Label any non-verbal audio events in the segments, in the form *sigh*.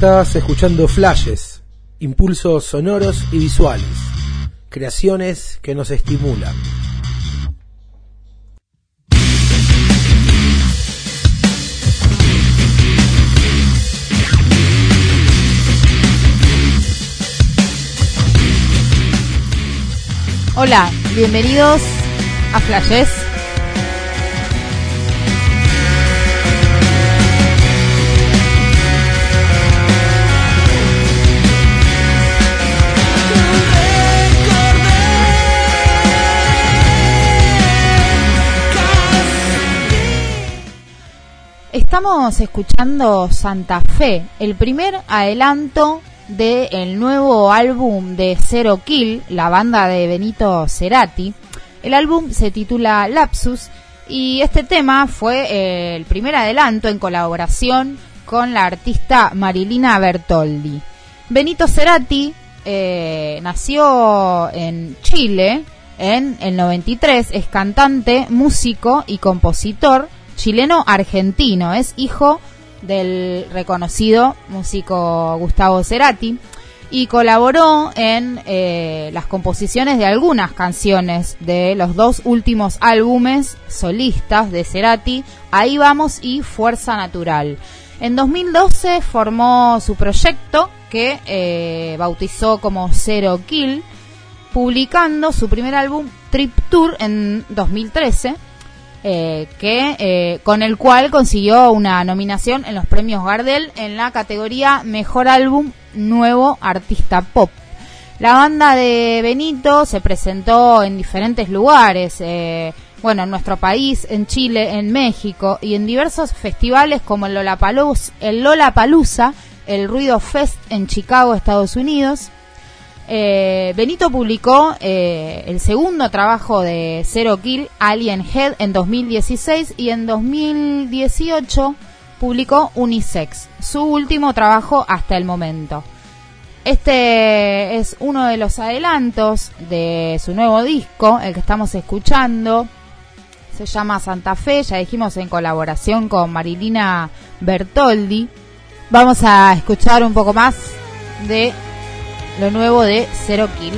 Estás escuchando flashes, impulsos sonoros y visuales, creaciones que nos estimulan. Hola, bienvenidos a Flashes. Estamos escuchando Santa Fe, el primer adelanto del nuevo álbum de Zero Kill, la banda de Benito Cerati. El álbum se titula Lapsus y este tema fue eh, el primer adelanto en colaboración con la artista Marilina Bertoldi. Benito Cerati eh, nació en Chile en el 93, es cantante, músico y compositor chileno-argentino. Es hijo del reconocido músico Gustavo Cerati y colaboró en eh, las composiciones de algunas canciones de los dos últimos álbumes solistas de Cerati, Ahí vamos y Fuerza Natural. En 2012 formó su proyecto que eh, bautizó como Zero Kill, publicando su primer álbum Trip Tour en 2013 eh, que eh, con el cual consiguió una nominación en los premios Gardel en la categoría Mejor Álbum Nuevo Artista Pop. La banda de Benito se presentó en diferentes lugares, eh, bueno, en nuestro país, en Chile, en México y en diversos festivales como el Lollapalooza, el el Ruido Fest en Chicago, Estados Unidos, eh, Benito publicó eh, el segundo trabajo de Zero Kill, Alien Head, en 2016 y en 2018 publicó Unisex, su último trabajo hasta el momento. Este es uno de los adelantos de su nuevo disco, el que estamos escuchando. Se llama Santa Fe, ya dijimos en colaboración con Marilina Bertoldi. Vamos a escuchar un poco más de lo nuevo de Zero Kill.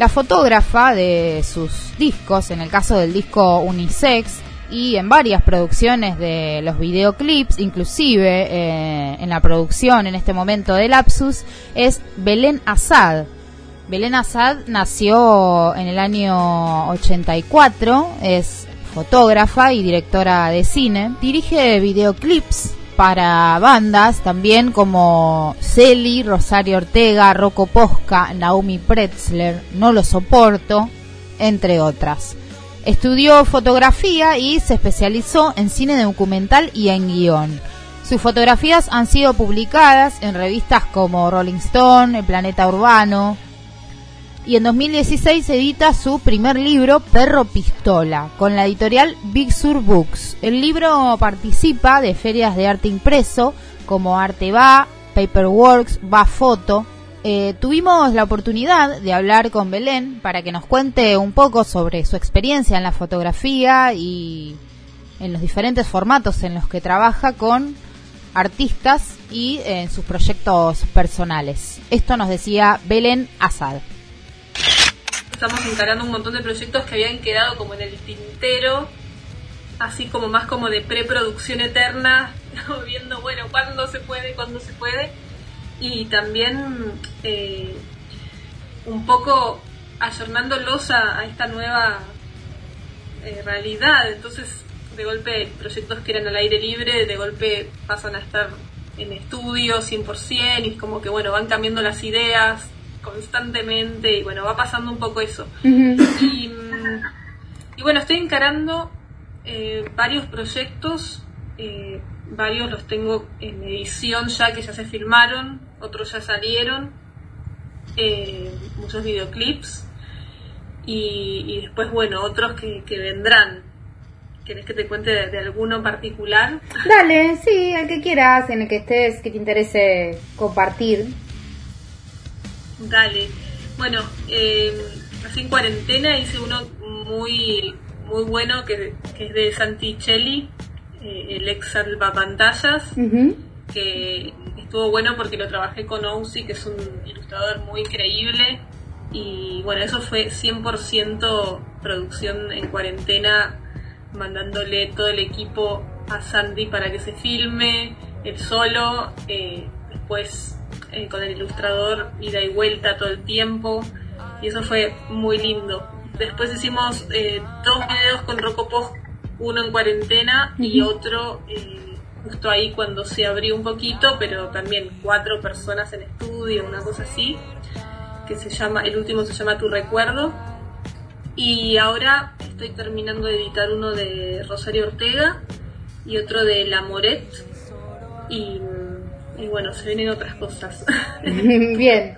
La fotógrafa de sus discos, en el caso del disco Unisex, y en varias producciones de los videoclips, inclusive eh, en la producción en este momento de Lapsus, es Belén Assad. Belén Assad nació en el año 84, es fotógrafa y directora de cine, dirige videoclips para bandas también como Celi, Rosario Ortega, Rocco Posca, Naomi Pretzler, No lo soporto, entre otras. Estudió fotografía y se especializó en cine documental y en guion. Sus fotografías han sido publicadas en revistas como Rolling Stone, El Planeta Urbano, y en 2016 edita su primer libro Perro Pistola con la editorial Big Sur Books. El libro participa de ferias de arte impreso como Arte Va, Paperworks, Va Foto. Eh, tuvimos la oportunidad de hablar con Belén para que nos cuente un poco sobre su experiencia en la fotografía y en los diferentes formatos en los que trabaja con artistas y en sus proyectos personales. Esto nos decía Belén Asad estamos encarando un montón de proyectos que habían quedado como en el tintero, así como más como de preproducción eterna, *laughs* viendo, bueno, cuándo se puede, cuándo se puede, y también eh, un poco ayornándolos a, esta nueva eh, realidad. Entonces, de golpe proyectos que eran al aire libre, de golpe pasan a estar en estudio 100% y como que bueno, van cambiando las ideas constantemente y bueno, va pasando un poco eso. y, mm, y, bueno, estoy encarando eh, varios proyectos, eh, varios los tengo en edición ya que ya se filmaron, otros ya salieron, eh, muchos videoclips y, después bueno, otros que, que vendrán. ¿Querés que te cuente de, alguno en particular? Dale, sí, el que quieras, en el que estés, que te interese compartir. Dale. Bueno, eh, así en cuarentena hice uno muy muy bueno que, es de Santicelli, eh, el ex salvapantallas, que estuvo bueno porque lo trabajé con Ousi, que es un ilustrador muy increíble. Y bueno, eso fue 100% producción en cuarentena mandándole todo el equipo a Sandy para que se filme, el solo, eh, después eh, con el ilustrador ida y vuelta todo el tiempo, y eso fue muy lindo. Después hicimos eh, dos videos con Rocopost, uno en cuarentena y otro justo ahí cuando se abrió un poquito, pero también cuatro personas en estudio, una cosa así, que se llama, el último se llama Tu Recuerdo y ahora estoy terminando de editar uno de Rosario Ortega y otro de La Moret. Y, y bueno, se vienen otras cosas. *laughs* Bien.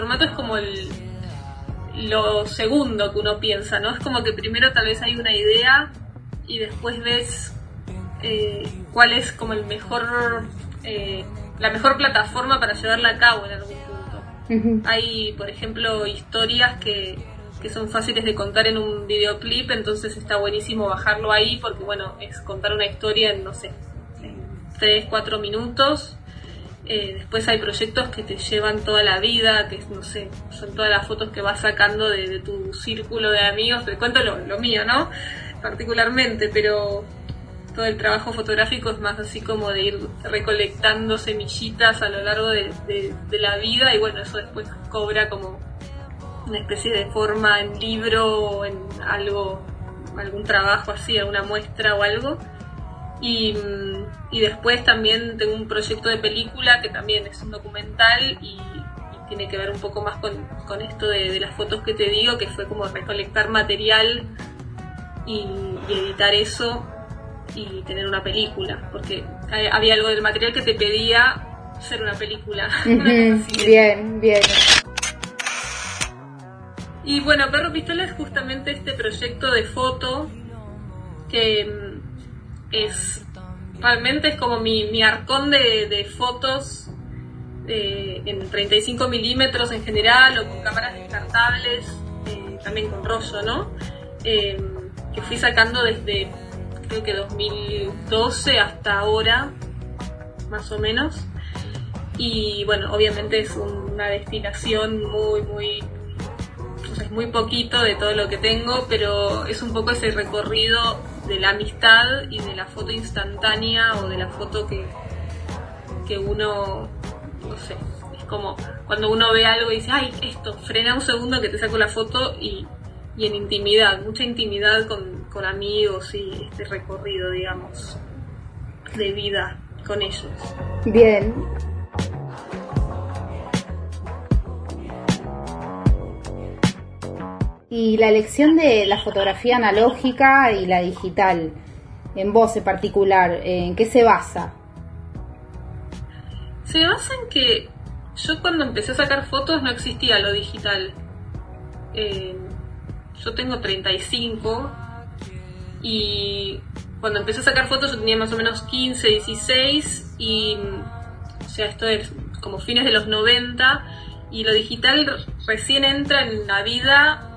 Formato es como el lo segundo que uno piensa, ¿no? Es como que primero tal vez hay una idea y después ves eh, cuál es como el mejor eh, la mejor plataforma para llevarla a cabo en algún punto. Hay, por ejemplo, historias que, que son fáciles de contar en un videoclip, entonces está buenísimo bajarlo ahí porque, bueno, es contar una historia en, no sé, en 3, 4 minutos eh, después hay proyectos que te llevan toda la vida, que no sé, son todas las fotos que vas sacando de, tu círculo de amigos. Te cuento lo, mío, ¿no? Particularmente, pero todo el trabajo fotográfico es más así como de ir recolectando semillitas a lo largo de, la vida y bueno, eso después cobra como una especie de forma en libro o en algo, algún trabajo así, alguna muestra o algo. Y, y, después también tengo un proyecto de película que también es un documental y, tiene que ver un poco más con, con esto de, las fotos que te digo, que fue como recolectar material y, editar eso y tener una película, porque había algo del material que te pedía ser una película. *laughs* bien, bien. Y bueno, Perro Pistola es justamente este proyecto de foto que es realmente es como mi, mi arcón de, fotos eh, en 35 milímetros en general o con cámaras descartables, eh, también con rollo, ¿no? Eh, que fui sacando desde creo que 2012 hasta ahora, más o menos. Y bueno, obviamente es una destinación muy, muy es muy poquito de todo lo que tengo, pero es un poco ese recorrido de la amistad y de la foto instantánea o de la foto que, que uno, no sé, es como cuando uno ve algo y dice, ay, esto, frena un segundo que te saco la foto y, y en intimidad, mucha intimidad con, con amigos y este recorrido, digamos, de vida con ellos. Bien, y la elección de la fotografía analógica y la digital, en vos en particular, ¿en qué se basa? Se basa en que yo cuando empecé a sacar fotos no existía lo digital. Eh, yo tengo 35 y cuando empecé a sacar fotos yo tenía más o menos 15, 16 y o sea, esto es como fines de los 90 y lo digital recién entra en la vida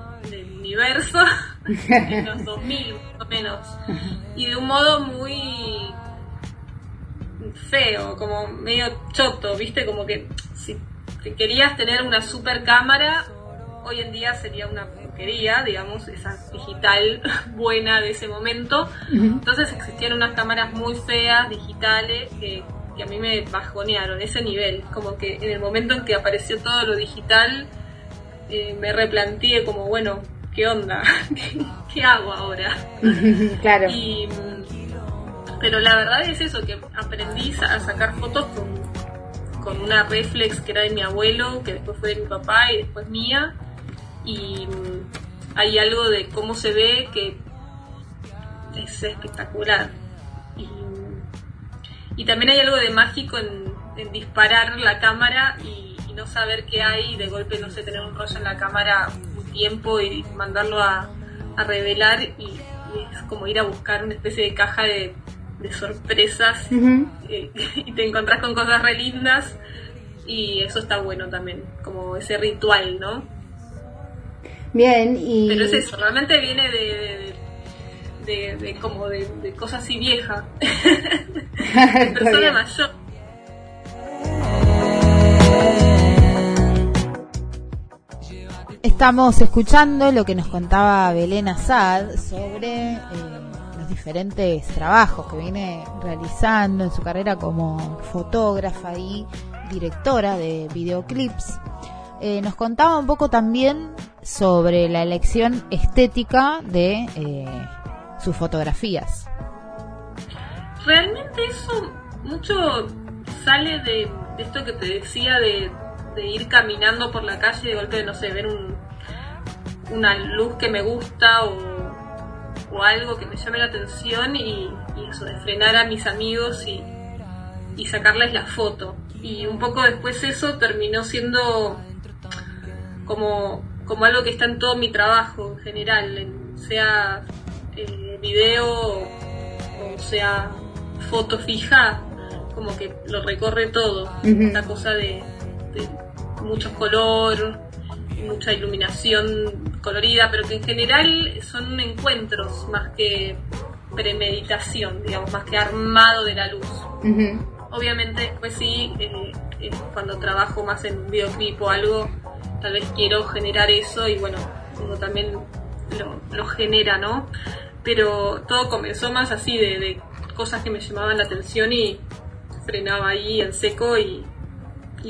universo *laughs* en los 2000 más o menos, y de un modo muy feo, como medio choto, ¿viste? Como que si querías tener una super cámara, hoy en día sería una porquería, digamos, esa digital *laughs* buena de ese momento. Entonces existían unas cámaras muy feas, digitales, que, a mí me bajonearon, ese nivel. Como que en el momento en que apareció todo lo digital, eh, me replanteé como, bueno, ¿qué onda? *laughs* ¿Qué, hago ahora? *laughs* claro. Y, pero la verdad es eso, que aprendí a sacar fotos con, con una reflex que era de mi abuelo, que después fue de mi papá y después mía y mm, hay algo de cómo se ve que es espectacular. Y, también hay algo de mágico en, disparar la cámara y, no saber qué hay, y de golpe, no sé, tener un rollo en la cámara tiempo y mandarlo a, revelar y, es como ir a buscar una especie de caja de, sorpresas eh, *laughs* y te encontrás con cosas re lindas y eso está bueno también, como ese ritual, ¿no? Bien, y... Pero es eso, realmente viene de, de, como de, cosas así viejas. *laughs* *laughs* persona mayor. Estamos escuchando lo que nos contaba Belén Azad sobre eh, los diferentes trabajos que viene realizando en su carrera como fotógrafa y directora de videoclips. Eh, nos contaba un poco también sobre la elección estética de eh, sus fotografías. Realmente eso mucho sale de, esto que te decía de, ir caminando por la calle y de golpe, no sé, ver un, una luz que me gusta o, algo que me llame la atención y, eso, de frenar a mis amigos y, y sacarles la foto. Y un poco después eso terminó siendo como como algo que está en todo mi trabajo en general, sea eh, video o sea foto fija, como que lo recorre todo, esta cosa de, mucho color, mucha iluminación colorida, pero que en general son encuentros más que premeditación, digamos, más que armado de la luz. Obviamente, pues sí, eh, eh, cuando trabajo más en videoclip o algo, tal vez quiero generar eso y bueno, uno también lo, genera, ¿no? Pero todo comenzó más así de, cosas que me llamaban la atención y frenaba ahí en seco y,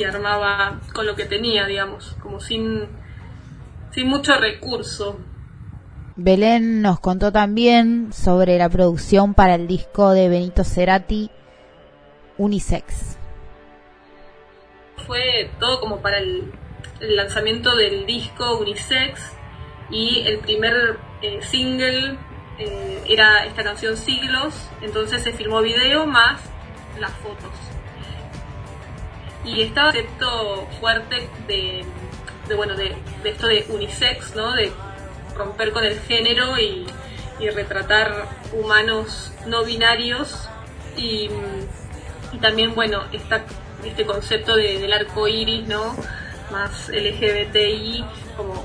armaba con lo que tenía, digamos, como sin, sin mucho recurso. Belén nos contó también sobre la producción para el disco de Benito Cerati, Unisex. Fue todo como para el, el lanzamiento del disco Unisex y el primer eh, single eh, era esta canción Siglos, entonces se filmó video más las fotos. Y estaba concepto fuerte de, bueno, de, esto de unisex, ¿no? De romper con el género y, retratar humanos no binarios y, también, bueno, este concepto del arco iris, ¿no? más LGBTI, como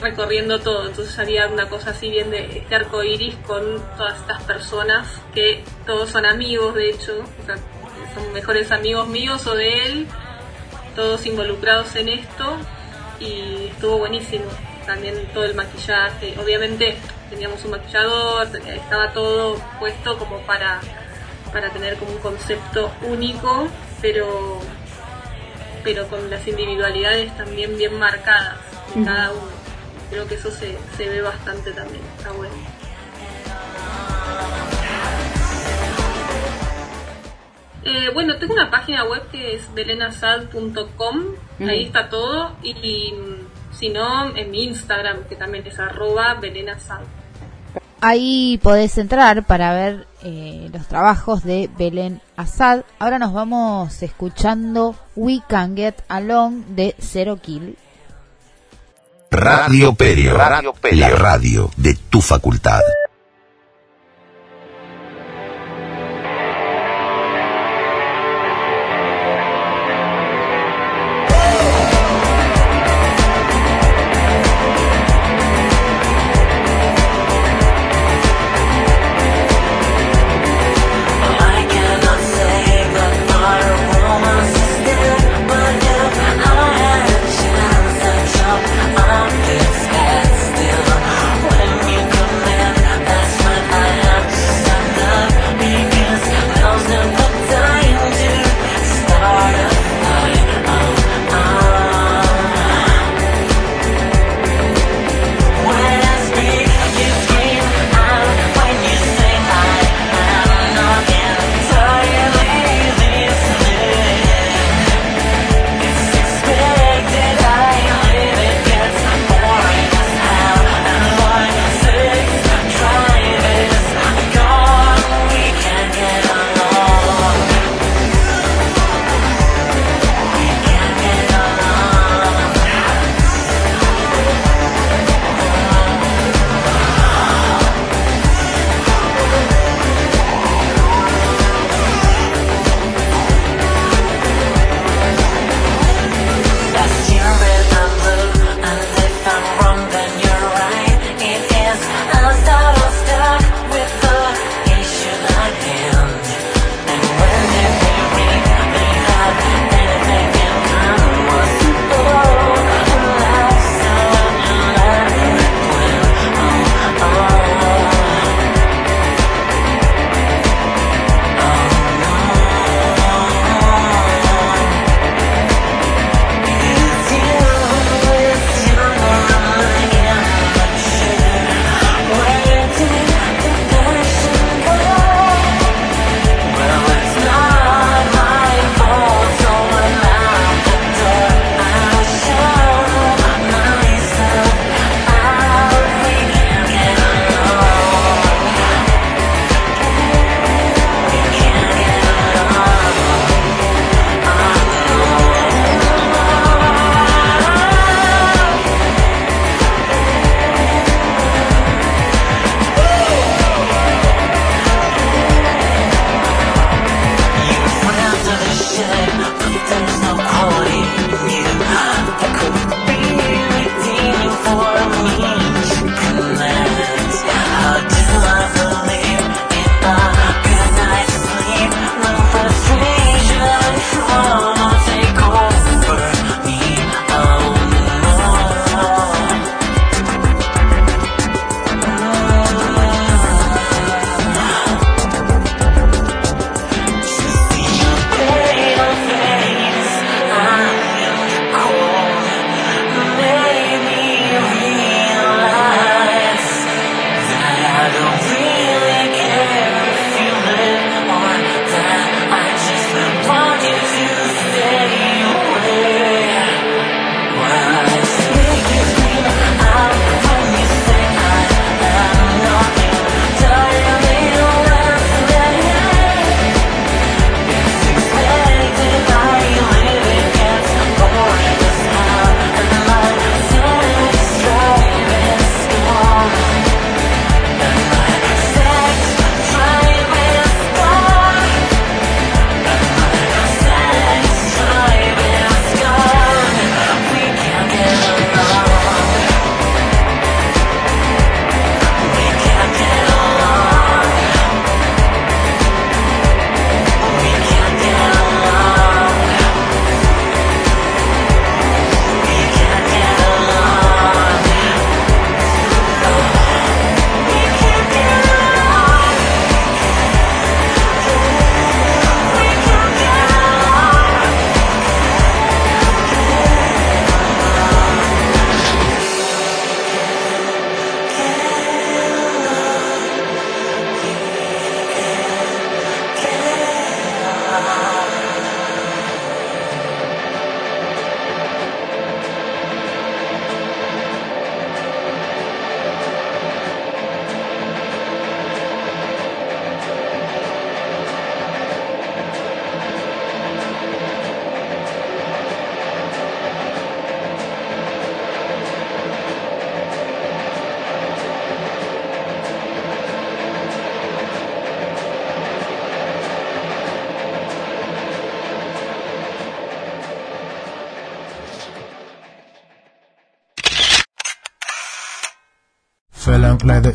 recorriendo todo. Entonces había una cosa así bien de este arco iris con todas estas personas que todos son amigos, de hecho, son mejores amigos míos o de él, todos involucrados en esto y estuvo buenísimo. También todo el maquillaje, obviamente teníamos un maquillador, estaba todo puesto como para, para tener como un concepto único, pero pero con las individualidades también bien marcadas de cada uno. Creo que eso se, se ve bastante también, está bueno. Eh, bueno, tengo una página web que es belenasad.com, ahí está todo, y, si no, en mi Instagram, que también es arroba belenasad. Ahí podés entrar para ver eh, los trabajos de Belén Assad. Ahora nos vamos escuchando We Can Get Along de Zero Kill. Radio Perio, Radio Perio, la radio de tu facultad.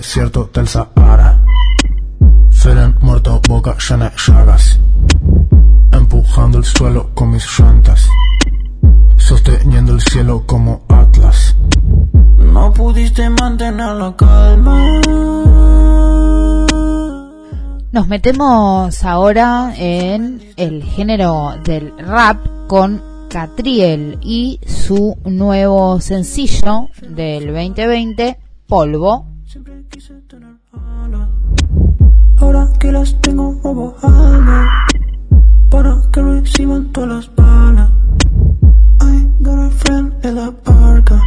Desierto del Sahara. Feren muerto, boca llena de llagas. Empujando el suelo con mis llantas. Sosteniendo el cielo como Atlas. No pudiste mantener la calma. Nos metemos ahora en el género del rap con Catriel y su nuevo sencillo del 2020, Polvo. Ahora que las tengo bajadas para que reciban todas las balas. I got a friend en la barca.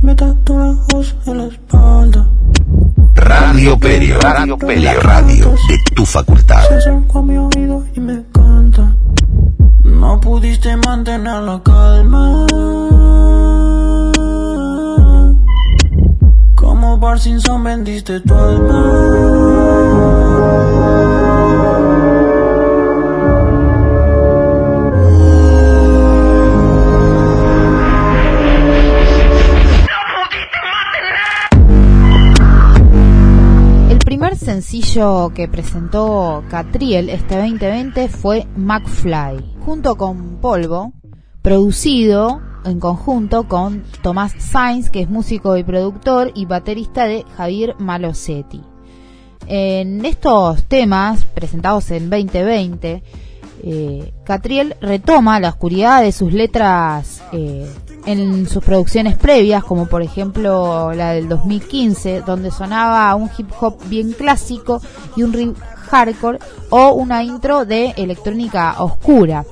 Me tatuajos en la espalda. Radio Perio, Radio Perio, radio de tu facultad. Se acercó a mi oído y me canta. No pudiste mantener la calma. Como Parkinson vendiste tu primer sencillo que presentó Catriel este 2020 fue McFly, junto con Polvo, producido en conjunto con Tomás Sainz, que es músico y productor y baterista de Javier Malosetti. En estos temas presentados en 2020, eh, Catriel retoma la oscuridad de sus letras eh, en sus producciones previas, como por ejemplo la del 2015, donde sonaba un hip hop bien clásico y un riff hardcore o una intro de electrónica oscura.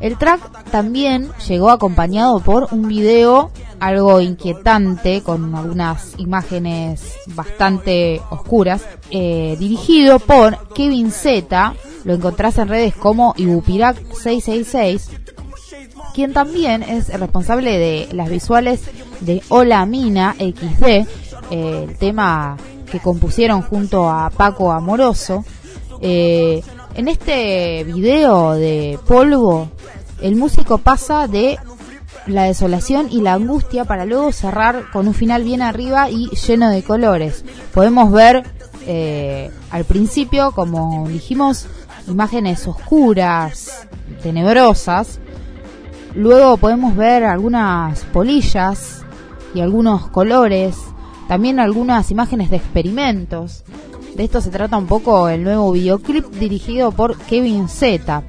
El track también llegó acompañado por un video algo inquietante con algunas imágenes bastante oscuras, eh, dirigido por Kevin Z, lo encontrás en redes como Ibupirac 666, quien también es el responsable de las visuales de Hola Mina XD, eh, el tema que compusieron junto a Paco Amoroso. Eh, en este video de polvo, el músico pasa de la desolación y la angustia para luego cerrar con un final bien arriba y lleno de colores. Podemos ver eh, al principio, como dijimos, imágenes oscuras, tenebrosas. Luego podemos ver algunas polillas y algunos colores, también algunas imágenes de experimentos. De esto se trata un poco el nuevo videoclip dirigido por Kevin Z.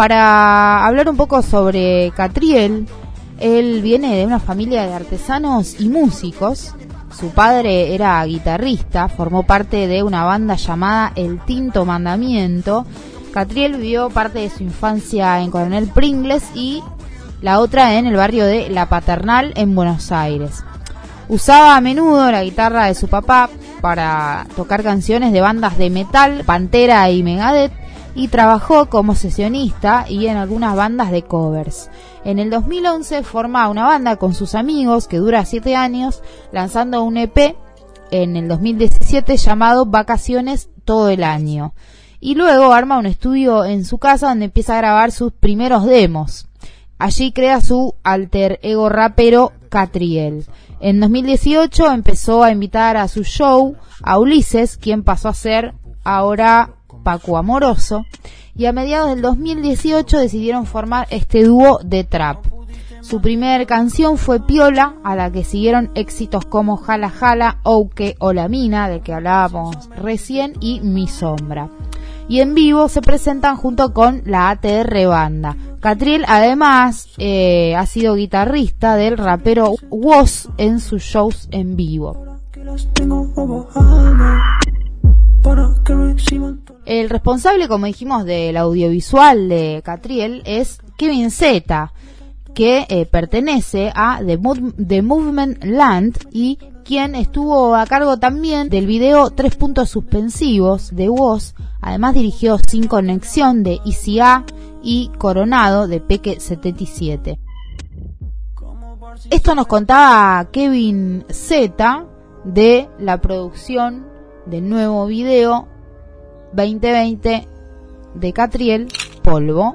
Para hablar un poco sobre Catriel, él viene de una familia de artesanos y músicos. Su padre era guitarrista, formó parte de una banda llamada El Tinto Mandamiento. Catriel vivió parte de su infancia en Coronel Pringles y la otra en el barrio de La Paternal en Buenos Aires. Usaba a menudo la guitarra de su papá para tocar canciones de bandas de metal, Pantera y Megadeth, y trabajó como sesionista y en algunas bandas de covers. En el 2011 forma una banda con sus amigos que dura 7 años, lanzando un EP en el 2017 llamado Vacaciones todo el año. Y luego arma un estudio en su casa donde empieza a grabar sus primeros demos. Allí crea su alter ego rapero Catriel. En 2018 empezó a invitar a su show a Ulises, quien pasó a ser ahora Paco Amoroso, y a mediados del 2018 decidieron formar este dúo de trap. Su primera canción fue Piola, a la que siguieron éxitos como Jala Jala, Ouke o La Mina, de que hablábamos recién, y Mi Sombra. Y en vivo se presentan junto con la ATR Banda. Catriel además eh, ha sido guitarrista del rapero Woz en sus shows en vivo. El responsable, como dijimos, del audiovisual de Catriel es Kevin Z, que eh, pertenece a The, The, Movement Land y quien estuvo a cargo también del video Tres puntos suspensivos de Woz. Además dirigió Sin Conexión de ICA y Coronado de Peque 77. Esto nos contaba Kevin Z de la producción del nuevo video 2020 de Catriel Polvo.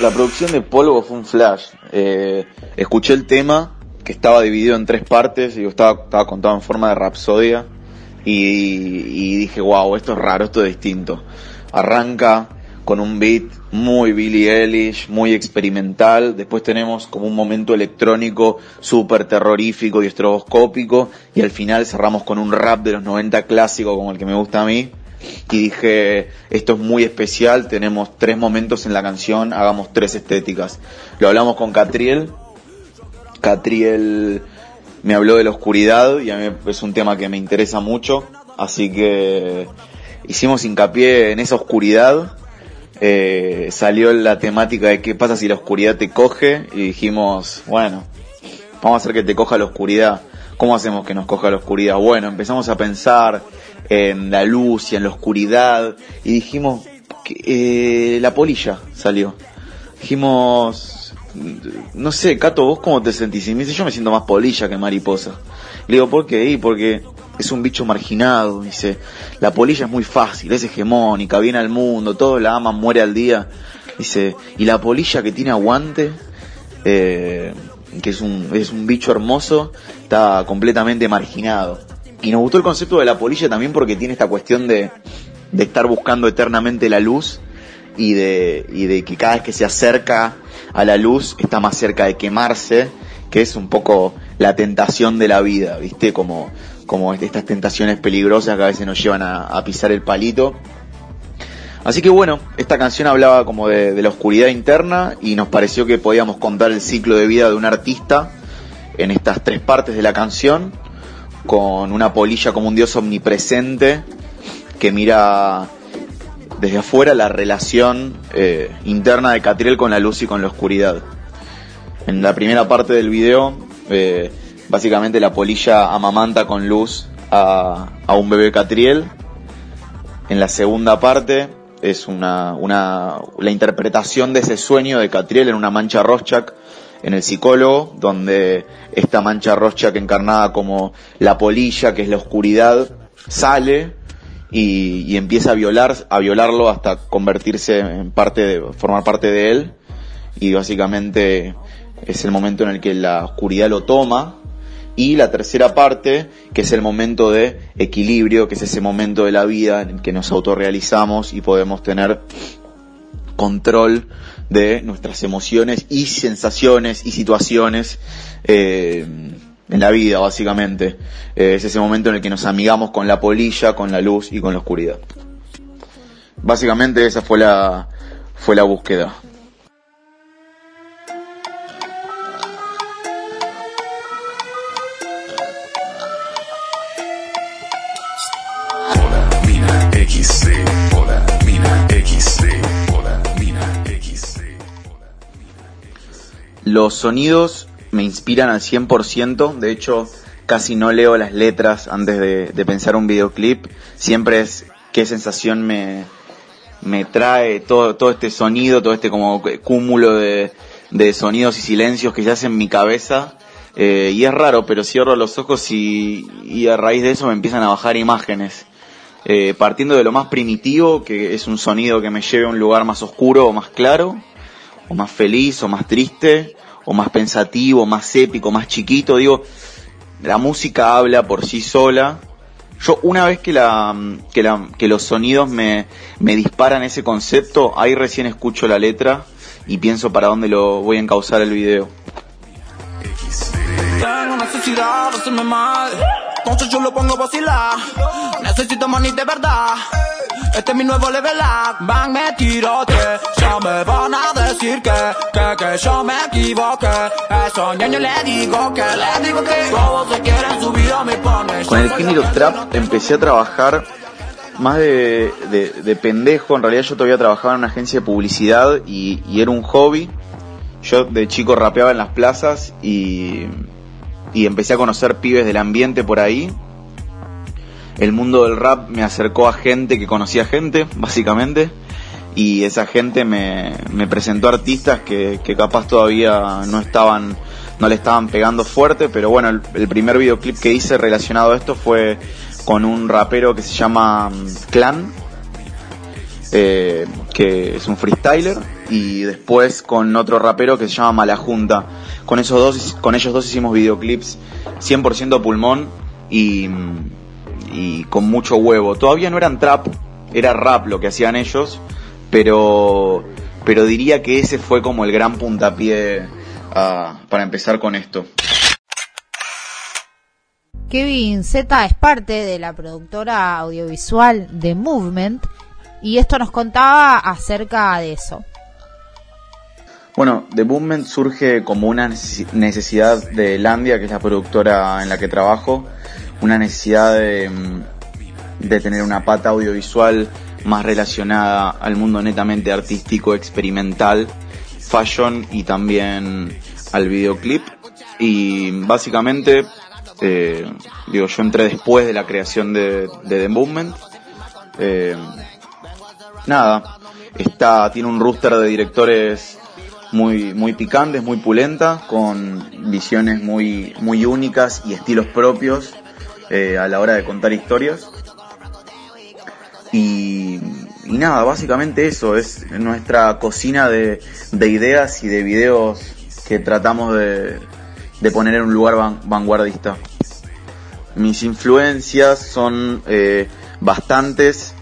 La producción de Polvo fue un flash. Eh, escuché el tema que estaba dividido en tres partes, digo, estaba, estaba contado en forma de rapsodia y, y dije, wow, esto es raro, esto es distinto. Arranca con un beat muy Billie Eilish, muy experimental. Después tenemos como un momento electrónico súper terrorífico y estroboscópico. Y al final cerramos con un rap de los 90 clásico como el que me gusta a mí. Y dije, esto es muy especial, tenemos tres momentos en la canción, hagamos tres estéticas. Lo hablamos con Catriel. Catriel me habló de la oscuridad y a mí es un tema que me interesa mucho. Así que hicimos hincapié en esa oscuridad eh, salió la temática de qué pasa si la oscuridad te coge y dijimos, bueno, vamos a hacer que te coja la oscuridad. ¿Cómo hacemos que nos coja la oscuridad? Bueno, empezamos a pensar en la luz y en la oscuridad y dijimos, que, eh, la polilla salió. Dijimos, no sé, Cato, ¿vos cómo te sentís? Y me dice, yo me siento más polilla que mariposa. Le digo, ¿por qué? Y porque es un bicho marginado, dice, la polilla es muy fácil, es hegemónica, viene al mundo, todos la aman, muere al día, dice, y la polilla que tiene aguante, eh, que es un, es un bicho hermoso, está completamente marginado. Y nos gustó el concepto de la polilla también porque tiene esta cuestión de, de estar buscando eternamente la luz y de, y de que cada vez que se acerca a la luz está más cerca de quemarse, que es un poco la tentación de la vida, ¿viste? Como como estas tentaciones peligrosas que a veces nos llevan a, pisar el palito. Así que bueno, esta canción hablaba como de, la oscuridad interna y nos pareció que podíamos contar el ciclo de vida de un artista en estas tres partes de la canción, con una polilla como un dios omnipresente que mira desde afuera la relación eh, interna de Catriel con la luz y con la oscuridad. En la primera parte del video eh, Básicamente la polilla amamanta con luz a, un bebé catriel. En la segunda parte es una, una, la interpretación de ese sueño de Catriel en una mancha Rorschach en el psicólogo, donde esta mancha Rorschach encarnada como la polilla, que es la oscuridad, sale y, y, empieza a violar, a violarlo hasta convertirse en parte de, formar parte de él. Y básicamente es el momento en el que la oscuridad lo toma y la tercera parte, que es el momento de equilibrio, que es ese momento de la vida en que nos autorrealizamos y podemos tener control de nuestras emociones y sensaciones y situaciones eh, en la vida, básicamente. Eh, es ese momento en el que nos amigamos con la polilla, con la luz y con la oscuridad. Básicamente esa fue la, fue la búsqueda. Los sonidos me inspiran al 100%, de hecho casi no leo las letras antes de, pensar un videoclip, siempre es qué sensación me, me trae todo, todo este sonido, todo este como cúmulo de, sonidos y silencios que se hacen en mi cabeza. Eh, y es raro, pero cierro los ojos y, y, a raíz de eso me empiezan a bajar imágenes. Eh, partiendo de lo más primitivo, que es un sonido que me lleve a un lugar más oscuro o más claro, o más feliz o más triste, o más pensativo, más épico, más chiquito. Digo, la música habla por sí sola. Yo una vez que, la, que, la, que los sonidos me, me disparan ese concepto, ahí recién escucho la letra y pienso para dónde lo voy a encauzar el video. Este es mi nuevo level up. Van, me tirote. Ya me van a decir que, que, que yo me equivoqué. Eso ñoño le digo que, le digo que todos se quieren subir a mi pone. Con el género trap empecé a trabajar más de, de, de, pendejo. En realidad yo todavía trabajaba en una agencia de publicidad y, y era un hobby. Yo de chico rapeaba en las plazas y y empecé a conocer pibes del ambiente por ahí. El mundo del rap me acercó a gente que conocía gente, básicamente, y esa gente me, me presentó artistas que, que, capaz todavía no estaban, no le estaban pegando fuerte, pero bueno, el, primer videoclip que hice relacionado a esto fue con un rapero que se llama mm, Clan, eh, que es un freestyler, y después con otro rapero que se llama Malajunta. Con esos dos, con ellos dos hicimos videoclips 100% pulmón y, y con mucho huevo. Todavía no eran trap, era rap lo que hacían ellos, pero, pero diría que ese fue como el gran puntapié ah, para empezar con esto. Kevin Z es parte de la productora audiovisual de Movement y esto nos contaba acerca de eso. Bueno, The Movement surge como una necesidad de Landia, que es la productora en la que trabajo, una necesidad de, de tener una pata audiovisual más relacionada al mundo netamente artístico, experimental, fashion y también al videoclip. Y básicamente eh, digo, yo entré después de la creación de, The Movement. Eh, nada, está, tiene un rooster de directores muy, muy picantes, muy pulenta, con visiones muy, muy únicas y estilos propios eh, a la hora de contar historias. Y, nada, básicamente eso, es nuestra cocina de, de ideas y de videos que tratamos de, de poner en un lugar vanguardista. Mis influencias son eh, bastantes,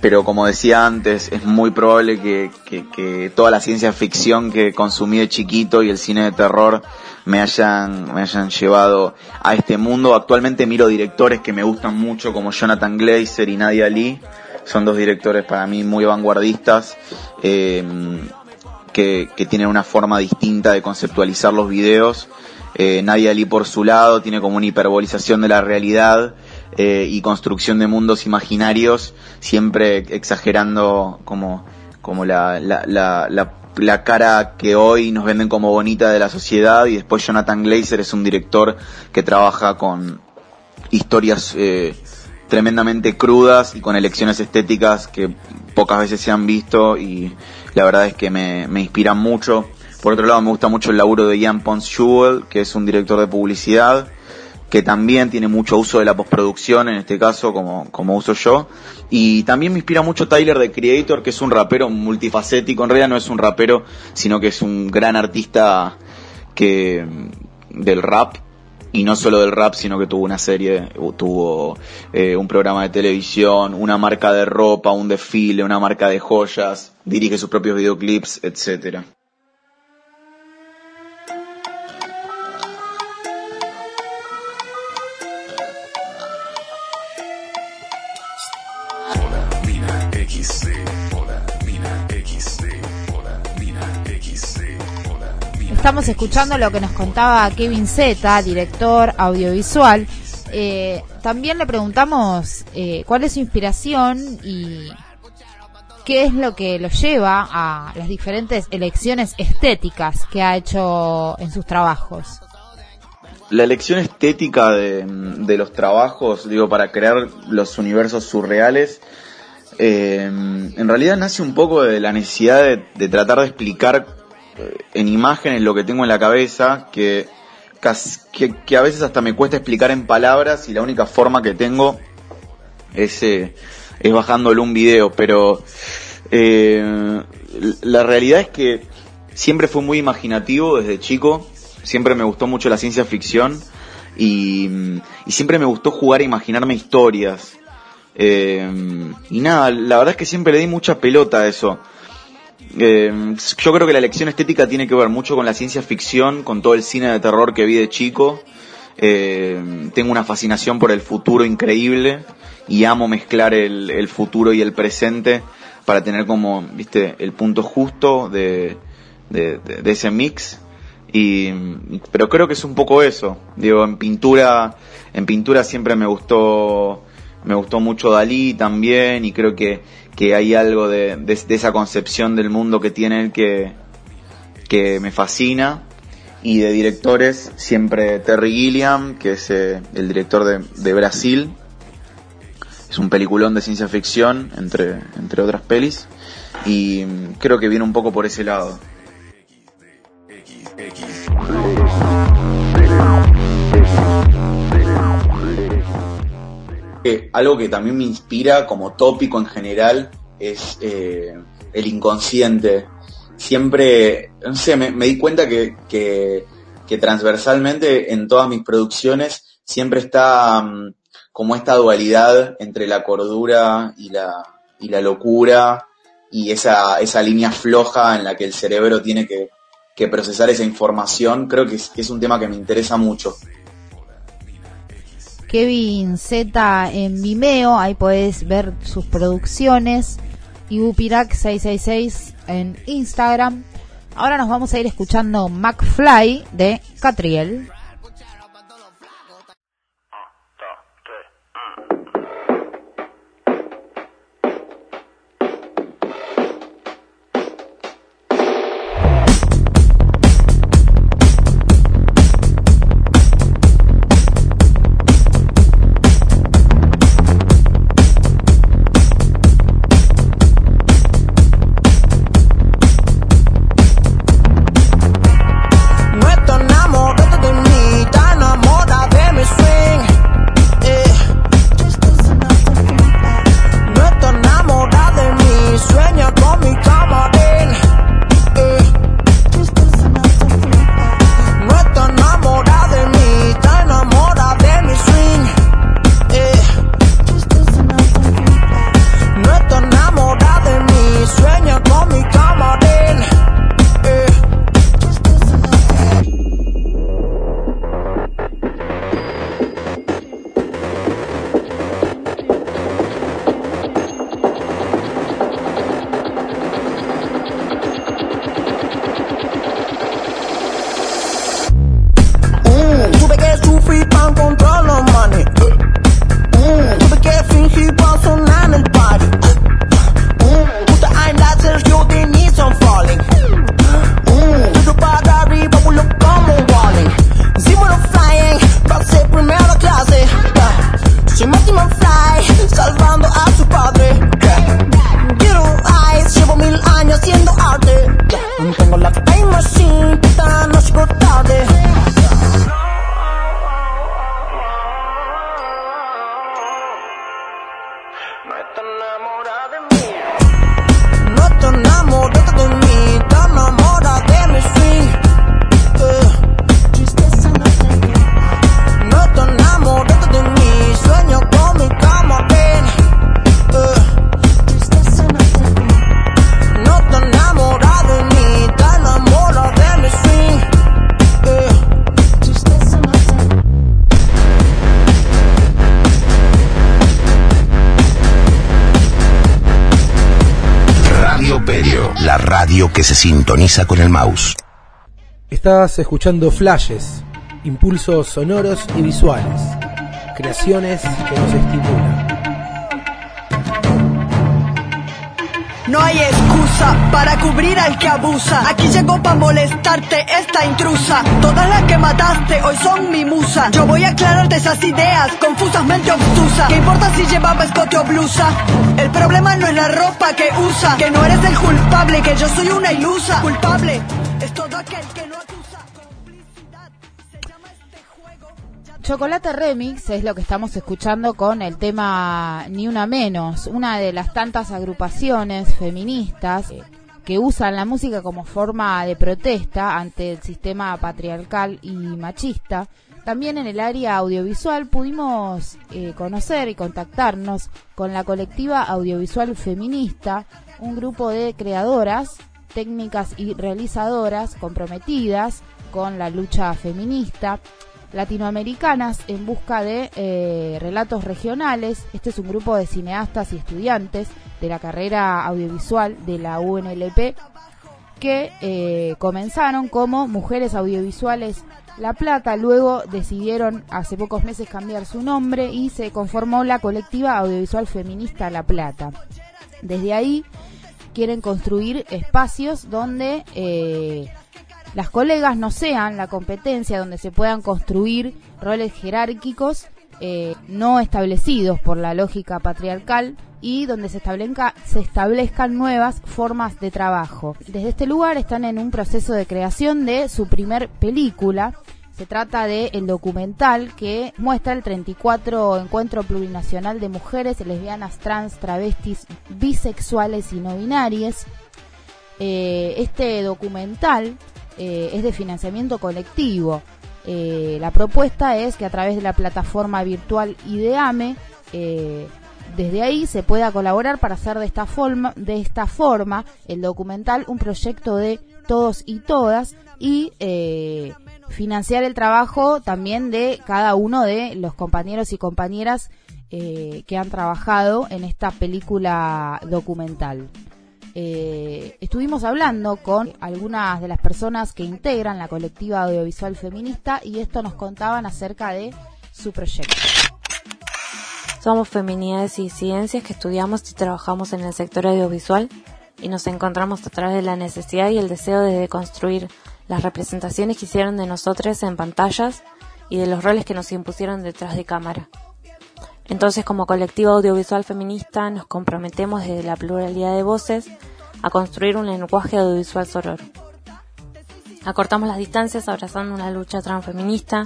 pero como decía antes, es muy probable que, que, toda la ciencia ficción que consumí de chiquito y el cine de terror me hayan, me hayan llevado a este mundo. Actualmente miro directores que me gustan mucho como Jonathan Glazer y Nadia Lee. Son dos directores para mí muy vanguardistas. Eh, que, que tienen una forma distinta de conceptualizar los videos eh, Nadia Lee por su lado tiene como una hiperbolización de la realidad eh, y construcción de mundos imaginarios, siempre exagerando como, como la, la, la, la, cara que hoy nos venden como bonita de la sociedad y después Jonathan Glazer es un director que trabaja con historias eh, tremendamente crudas y con elecciones estéticas que pocas veces se han visto y la verdad es que me, me inspiran mucho. Por otro lado, me gusta mucho el laburo de Ian Pons Jewell, que es un director de publicidad, que también tiene mucho uso de la postproducción, en este caso, como, como uso yo. Y también me inspira mucho Tyler, The Creator, que es un rapero multifacético. En realidad no es un rapero, sino que es un gran artista que, del rap, y no solo del rap, sino que tuvo una serie, tuvo eh, un programa de televisión, una marca de ropa, un desfile, una marca de joyas, dirige sus propios videoclips, etcétera. Estamos escuchando lo que nos contaba Kevin Z, director audiovisual. Eh, también le preguntamos eh, cuál es su inspiración y qué es lo que lo lleva a las diferentes elecciones estéticas que ha hecho en sus trabajos. La elección estética de, los trabajos, digo, para crear los universos surreales, eh, en realidad nace un poco de la necesidad de tratar de explicar en imágenes lo que tengo en la cabeza, que, que, a veces hasta me cuesta explicar en palabras y la única forma que tengo es, eh, es bajándole un video, pero eh, la realidad es que siempre fui muy imaginativo desde chico, siempre me gustó mucho la ciencia ficción y, y siempre me gustó jugar a imaginarme historias. y nada, la verdad es que siempre le di mucha pelota a eso. Eh, yo creo que la elección estética tiene que ver mucho con la ciencia ficción, con todo el cine de terror que vi de chico. Eh, tengo una fascinación por el futuro increíble y amo mezclar el, futuro y el presente para tener como, viste, el punto justo de, de, ese mix. Y, pero creo que es un poco eso. Digo, en pintura, en pintura siempre me gustó, me gustó mucho Dalí también y creo que que hay algo de, esa concepción del mundo que tiene que, que me fascina. Y de directores, siempre Terry Gilliam, que es eh, el director de, Brasil. Es un peliculón de ciencia ficción, entre, entre otras pelis. Y mm, creo que viene un poco por ese lado. Algo que también me inspira como tópico en general es eh, el inconsciente. Siempre, no sé, me, di cuenta que, transversalmente en todas mis producciones siempre está mm, como esta dualidad entre la cordura y la, y la locura y esa, esa línea floja en la que el cerebro tiene que, procesar esa información, creo que es un tema que me interesa mucho. Kevin Z en Vimeo, ahí podés ver sus producciones. Y Bupirak 666 en Instagram. Ahora nos vamos a ir escuchando McFly de Catriel. Que se sintoniza con el mouse. Estás escuchando flashes, impulsos sonoros y visuales, creaciones que nos estimulan. No hay excusa para cubrir al que abusa. Aquí llegó para molestarte esta intrusa. Todas las que mataste hoy son mi musa. Yo voy a aclararte esas ideas confusamente obtusas. ¿Qué importa si llevaba escote o blusa? El problema no es la ropa que usa. Que no eres el culpable, que yo soy una ilusa. Culpable es todo aquel que no Chocolate Remix es lo que estamos escuchando con el tema Ni Una Menos, una de las tantas agrupaciones feministas que usan la música como forma de protesta ante el sistema patriarcal y machista. También en el área audiovisual pudimos eh, conocer y contactarnos con la colectiva audiovisual feminista, un grupo de creadoras, técnicas y realizadoras comprometidas con la lucha feminista latinoamericanas en busca de eh, relatos regionales. Este es un grupo de cineastas y estudiantes de la carrera audiovisual de la UNLP que eh, comenzaron como Mujeres Audiovisuales La Plata, luego decidieron hace pocos meses cambiar su nombre y se conformó la colectiva audiovisual feminista La Plata. Desde ahí quieren construir espacios donde eh, las colegas no sean la competencia, donde se puedan construir roles jerárquicos eh, no establecidos por la lógica patriarcal y donde se, establezca, se establezcan nuevas formas de trabajo. Desde este lugar están en un proceso de creación de su primer película. Se trata de documental que muestra el 34 Encuentro Plurinacional de Mujeres Lesbianas, Trans, Travestis, Bisexuales y No Binarias. Eh, este documental eh, es de financiamiento colectivo. Eh, la propuesta es que a través de la plataforma virtual IDEAME, eh, desde ahí se pueda colaborar para hacer de esta forma, de esta forma el documental un proyecto de todos y todas y financiar el trabajo también de cada uno de los compañeros y compañeras que han trabajado en esta película documental. Eh, estuvimos hablando con algunas de las personas que integran la colectiva audiovisual feminista y esto nos contaban acerca de su proyecto. Somos feminidades y disidencias que estudiamos y trabajamos en el sector audiovisual y nos encontramos a través de la necesidad y el deseo de deconstruir las representaciones que hicieron de nosotros en pantallas y de los roles que nos impusieron detrás de cámara. Entonces, como colectivo audiovisual feminista, nos comprometemos desde la pluralidad de voces a construir un lenguaje audiovisual sororo. Acortamos las distancias abrazando una lucha transfeminista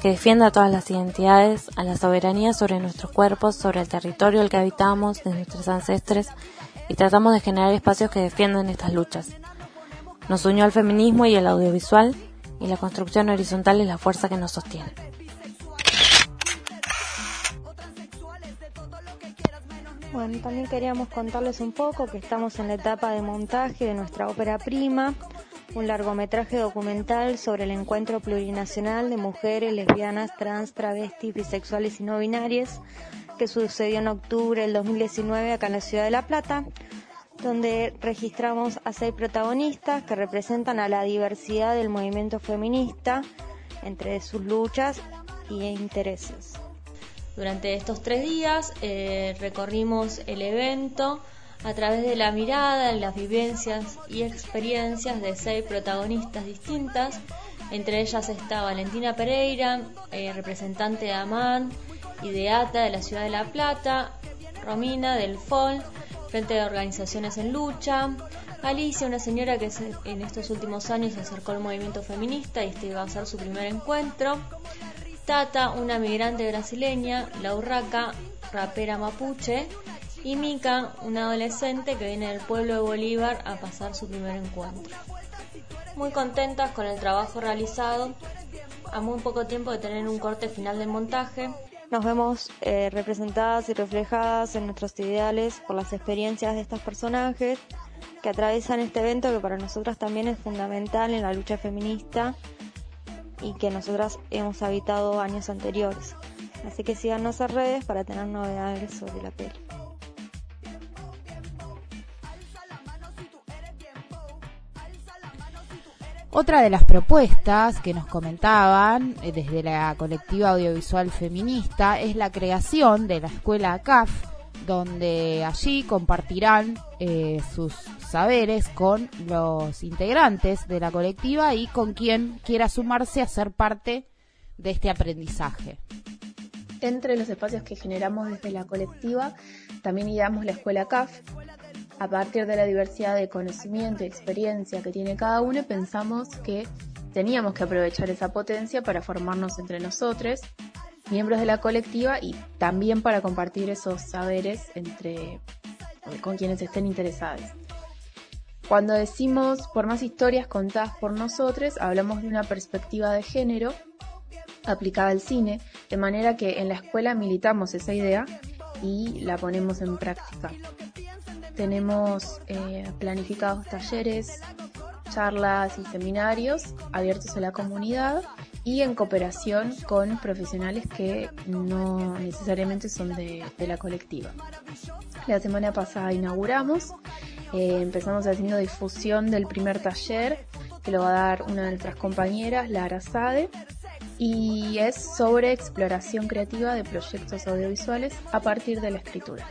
que defienda a todas las identidades, a la soberanía sobre nuestros cuerpos, sobre el territorio al que habitamos, de nuestros ancestres, y tratamos de generar espacios que defiendan estas luchas. Nos unió al feminismo y el audiovisual, y la construcción horizontal es la fuerza que nos sostiene. Bueno, también queríamos contarles un poco que estamos en la etapa de montaje de nuestra ópera prima, un largometraje documental sobre el encuentro plurinacional de mujeres lesbianas, trans, travestis, bisexuales y no binarias que sucedió en octubre del 2019 acá en la ciudad de La Plata, donde registramos a seis protagonistas que representan a la diversidad del movimiento feminista entre sus luchas y intereses. Durante estos tres días eh, recorrimos el evento a través de la mirada, las vivencias y experiencias de seis protagonistas distintas. Entre ellas está Valentina Pereira, eh, representante de AMAN y de ATA de la ciudad de La Plata, Romina del FOL, Frente de Organizaciones en Lucha, Alicia, una señora que en estos últimos años se acercó al movimiento feminista y este va a ser su primer encuentro, Tata, una migrante brasileña, La Urraca, rapera mapuche, y Mika, una adolescente que viene del pueblo de Bolívar a pasar su primer encuentro. Muy contentas con el trabajo realizado, a muy poco tiempo de tener un corte final del montaje. Nos vemos eh, representadas y reflejadas en nuestros ideales por las experiencias de estos personajes que atraviesan este evento que para nosotras también es fundamental en la lucha feminista y que nosotras hemos habitado años anteriores. Así que síganos en redes para tener novedades sobre la peli. Otra de las propuestas que nos comentaban eh, desde la colectiva audiovisual feminista es la creación de la escuela CAF, donde allí compartirán eh, sus saberes con los integrantes de la colectiva y con quien quiera sumarse a ser parte de este aprendizaje. Entre los espacios que generamos desde la colectiva, también ideamos la escuela CAF, a partir de la diversidad de conocimiento y experiencia que tiene cada uno, pensamos que teníamos que aprovechar esa potencia para formarnos entre nosotros, miembros de la colectiva, y también para compartir esos saberes entre con quienes estén interesados. Cuando decimos por más historias contadas por nosotros, hablamos de una perspectiva de género aplicada al cine, de manera que en la escuela militamos esa idea y la ponemos en práctica. Tenemos eh, planificados talleres, charlas y seminarios abiertos a la comunidad y en cooperación con profesionales que no necesariamente son de, la colectiva. La semana pasada inauguramos, eh, empezamos haciendo difusión del primer taller que lo va a dar una de nuestras compañeras, Lara Sade, y es sobre exploración creativa de proyectos audiovisuales a partir de la escritura.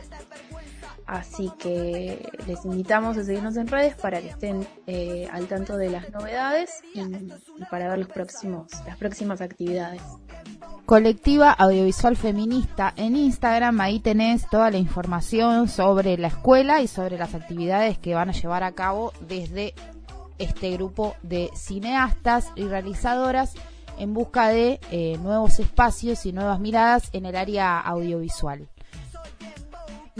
Así que les invitamos a seguirnos en redes para que estén eh, al tanto de las novedades y, para ver los próximos, las próximas actividades. Colectiva Audiovisual Feminista en Instagram, ahí tenés toda la información sobre la escuela y sobre las actividades que van a llevar a cabo desde este grupo de cineastas y realizadoras en busca de eh, nuevos espacios y nuevas miradas en el área audiovisual.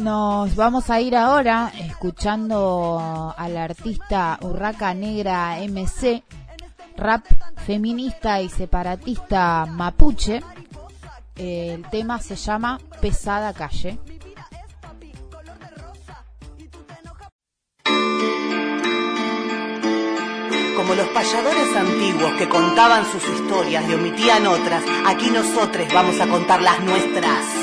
Nos vamos a ir ahora escuchando al artista Urraca Negra MC rap feminista y separatista mapuche. El tema se llama Pesada Calle. Como los payadores antiguos que contaban sus historias y omitían otras, aquí nosotros vamos a contar las nuestras.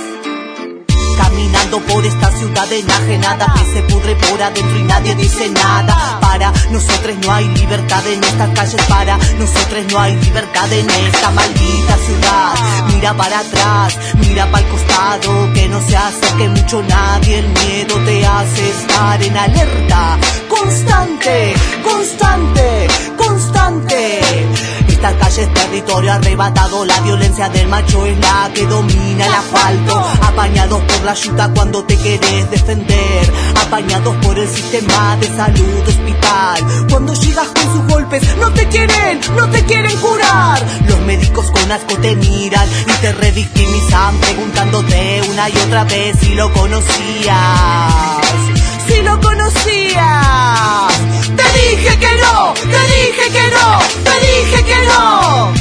Caminando por esta ciudad enajenada que se pudre por adentro y nadie dice nada. Para nosotros no hay libertad en estas calles, para nosotros no hay libertad en esta maldita ciudad. Mira para atrás, mira para el costado, que no se acerque mucho nadie. El miedo te hace estar en alerta, constante, constante, constante. Esta calle es territorio arrebatado, la violencia del macho es la que domina el asfalto. Apañados por la ayuda cuando te querés defender, apañados por el sistema de salud hospital. Cuando llegas con sus golpes, no te quieren, no te quieren curar. Los médicos con asco te miran y te revictimizan, preguntándote una y otra vez si lo conocías. Lo conocías. Te dije que no, te dije que no, te dije que no.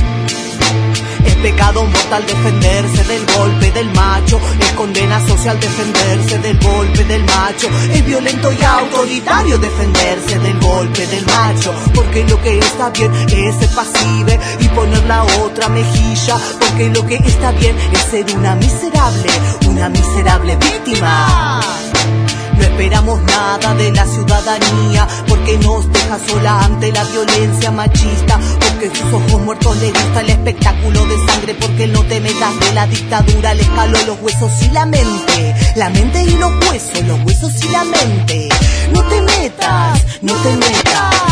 Es pecado mortal defenderse del golpe del macho. Es condena social defenderse del golpe del macho. Es violento y autoritario defenderse del golpe del macho. Porque lo que está bien es ser pasible y poner la otra mejilla. Porque lo que está bien es ser una miserable, una miserable víctima. No esperamos nada de la ciudadanía porque nos deja sola ante la violencia machista. Porque sus ojos muertos le gusta el espectáculo de sangre. Porque no te metas de la dictadura, le escaló los huesos y la mente. La mente y los huesos, los huesos y la mente. No te metas, no te metas.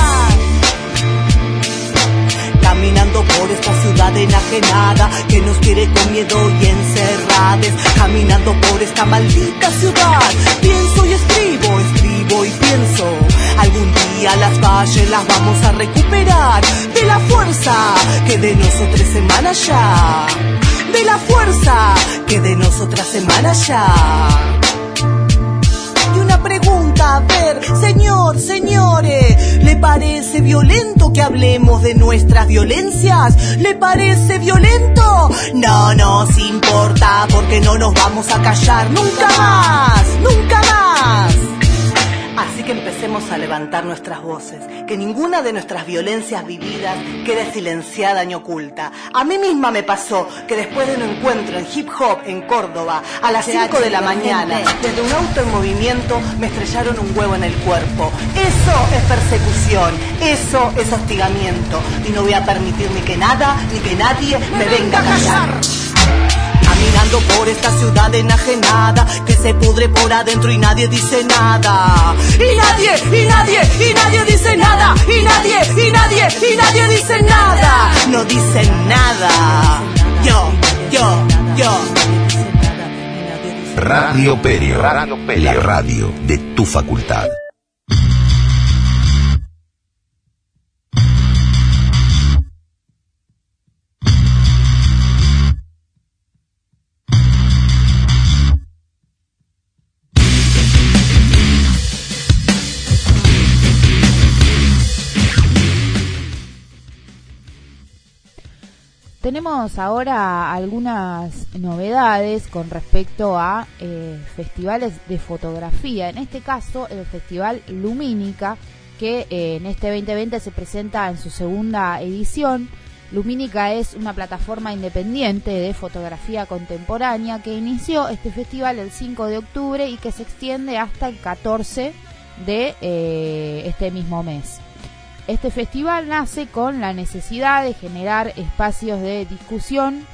Por esta ciudad enajenada que nos quiere con miedo y encerrades. Caminando por esta maldita ciudad, pienso y escribo, escribo y pienso. Algún día las calles las vamos a recuperar de la fuerza que de nosotros emana ya. De la fuerza que de nosotras emana ya. Y una pregunta, a ver, señor, señores, ¿le parece violento que hablemos de nuestras violencias? ¿Le parece violento? No nos importa porque no nos vamos a callar nunca más, nunca más. Así que empecemos a levantar nuestras voces, que ninguna de nuestras violencias vividas quede silenciada ni oculta. A mí misma me pasó que después de un encuentro en hip hop en Córdoba, a las 5 de la mañana, desde un auto en movimiento, me estrellaron un huevo en el cuerpo. Eso es persecución, eso es hostigamiento, y no voy a permitir ni que nada, ni que nadie me venga a callar. Caminando por esta ciudad enajenada que se pudre por adentro y nadie dice nada. Y nadie, y nadie, y nadie dice nada. Y nadie, y nadie, y nadie dice nada. No dicen nada. Yo, yo, yo. Radio Perio, la radio de tu facultad. Tenemos ahora algunas novedades con respecto a eh, festivales de fotografía. En este caso, el Festival Lumínica, que eh, en este 2020 se presenta en su segunda edición. Lumínica es una plataforma independiente de fotografía contemporánea que inició este festival el 5 de octubre y que se extiende hasta el 14 de eh, este mismo mes. Este festival nace con la necesidad de generar espacios de discusión,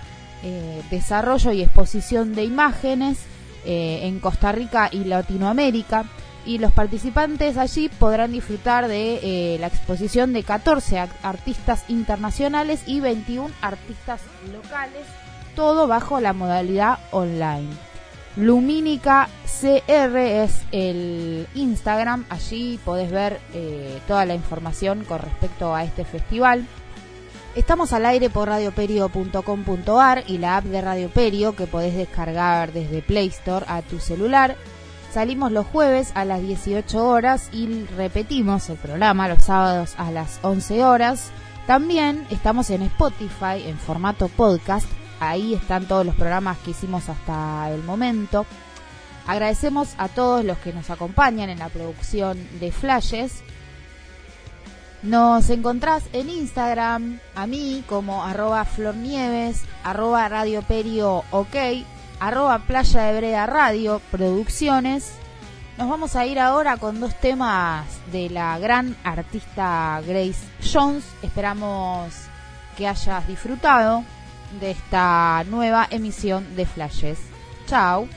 eh, desarrollo y exposición de imágenes eh, en Costa Rica y Latinoamérica. Y los participantes allí podrán disfrutar de eh, la exposición de 14 artistas internacionales y 21 artistas locales, todo bajo la modalidad online. Lumínica CR es el Instagram, allí podés ver eh, toda la información con respecto a este festival. Estamos al aire por radioperio.com.ar y la app de Radio Perio que podés descargar desde Play Store a tu celular. Salimos los jueves a las 18 horas y repetimos el programa los sábados a las 11 horas. También estamos en Spotify en formato podcast. Ahí están todos los programas que hicimos hasta el momento. Agradecemos a todos los que nos acompañan en la producción de Flashes. Nos encontrás en Instagram, a mí como arroba flornieves, arroba radio perio ok, arroba playa de brea radio, producciones. Nos vamos a ir ahora con dos temas de la gran artista Grace Jones. Esperamos que hayas disfrutado de esta nueva emisión de Flashes. Chao.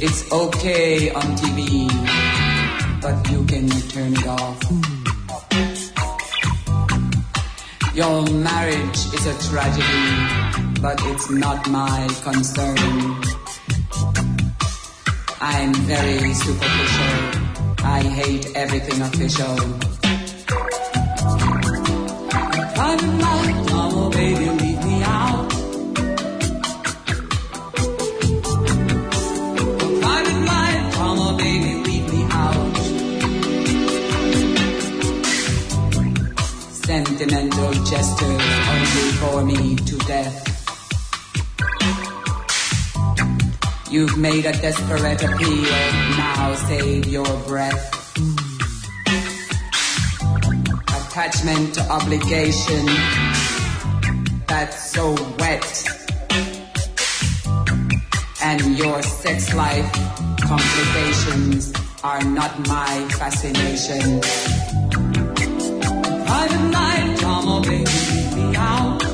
It's okay on TV, but you can turn it off. Your marriage is a tragedy, but it's not my concern. I'm very superficial. I hate everything official. Private life, mama, baby, leave me out. Only bore me to death. You've made a desperate appeal, now save your breath. Attachment to obligation, that's so wet. And your sex life complications are not my fascination. By the night, Tom will baby me out.